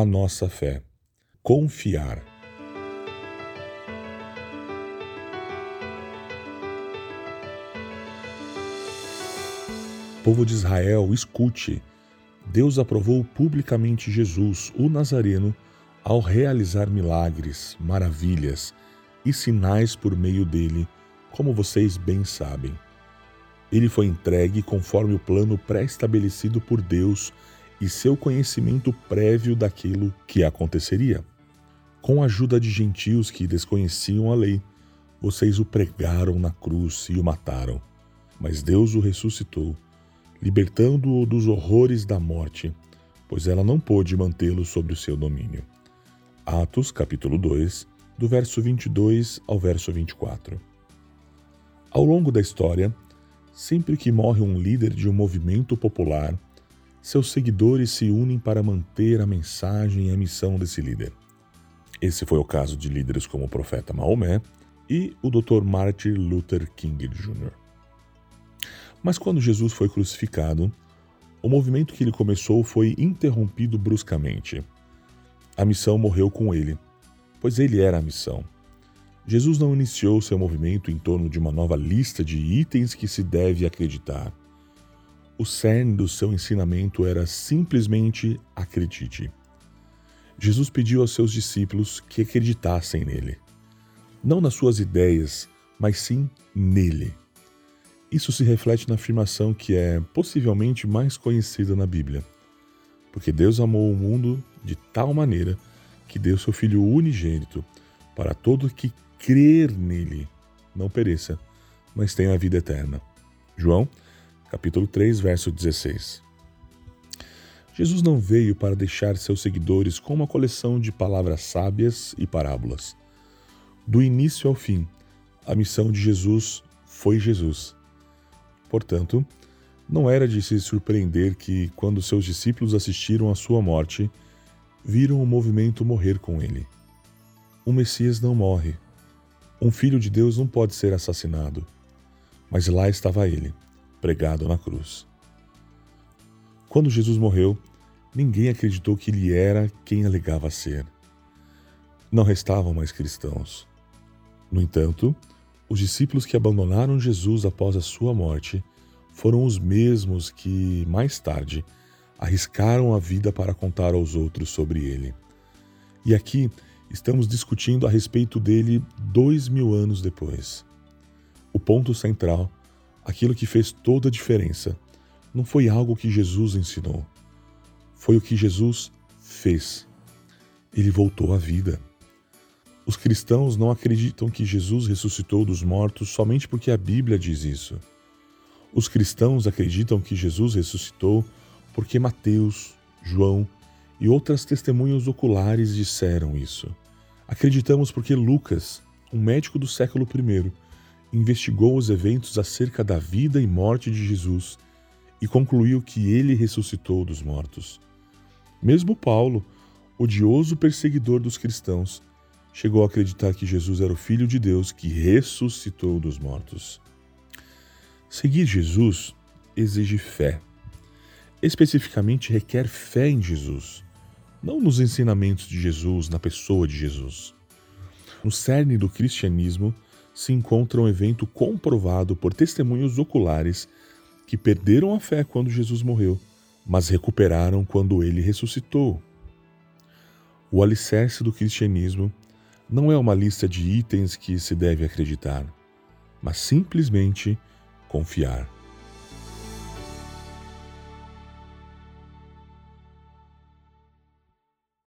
a nossa fé. Confiar. Povo de Israel, escute. Deus aprovou publicamente Jesus, o Nazareno, ao realizar milagres, maravilhas e sinais por meio dele, como vocês bem sabem. Ele foi entregue conforme o plano pré-estabelecido por Deus e seu conhecimento prévio daquilo que aconteceria. Com a ajuda de gentios que desconheciam a lei, vocês o pregaram na cruz e o mataram. Mas Deus o ressuscitou, libertando-o dos horrores da morte, pois ela não pôde mantê-lo sob o seu domínio. Atos, capítulo 2, do verso 22 ao verso 24. Ao longo da história, sempre que morre um líder de um movimento popular, seus seguidores se unem para manter a mensagem e a missão desse líder. Esse foi o caso de líderes como o profeta Maomé e o Dr. Martin Luther King Jr. Mas quando Jesus foi crucificado, o movimento que ele começou foi interrompido bruscamente. A missão morreu com ele, pois ele era a missão. Jesus não iniciou seu movimento em torno de uma nova lista de itens que se deve acreditar. O cerne do seu ensinamento era simplesmente acredite. Jesus pediu aos seus discípulos que acreditassem nele. Não nas suas ideias, mas sim nele. Isso se reflete na afirmação que é possivelmente mais conhecida na Bíblia. Porque Deus amou o mundo de tal maneira que deu seu Filho unigênito para todo que crer nele não pereça, mas tenha a vida eterna. João capítulo 3, verso 16. Jesus não veio para deixar seus seguidores com uma coleção de palavras sábias e parábolas. Do início ao fim, a missão de Jesus foi Jesus. Portanto, não era de se surpreender que, quando seus discípulos assistiram à sua morte, viram o movimento morrer com ele. O Messias não morre. Um filho de Deus não pode ser assassinado. Mas lá estava ele, pregado na cruz. Quando Jesus morreu, ninguém acreditou que ele era quem alegava ser. Não restavam mais cristãos. No entanto, os discípulos que abandonaram Jesus após a sua morte foram os mesmos que, mais tarde, arriscaram a vida para contar aos outros sobre ele. E aqui estamos discutindo a respeito dele dois mil anos depois. O ponto central aquilo que fez toda a diferença não foi algo que Jesus ensinou, foi o que Jesus fez. Ele voltou à vida. Os cristãos não acreditam que Jesus ressuscitou dos mortos somente porque a Bíblia diz isso. Os cristãos acreditam que Jesus ressuscitou porque Mateus, João e outras testemunhas oculares disseram isso. Acreditamos porque Lucas, um médico do século I, investigou os eventos acerca da vida e morte de Jesus e concluiu que ele ressuscitou dos mortos. Mesmo Paulo, odioso perseguidor dos cristãos, chegou a acreditar que Jesus era o Filho de Deus que ressuscitou dos mortos. Seguir Jesus exige fé. Especificamente requer fé em Jesus, não nos ensinamentos de Jesus, na pessoa de Jesus. No cerne do cristianismo, se encontra um evento comprovado por testemunhos oculares que perderam a fé quando Jesus morreu, mas recuperaram quando ele ressuscitou. O alicerce do cristianismo não é uma lista de itens que se deve acreditar, mas simplesmente confiar.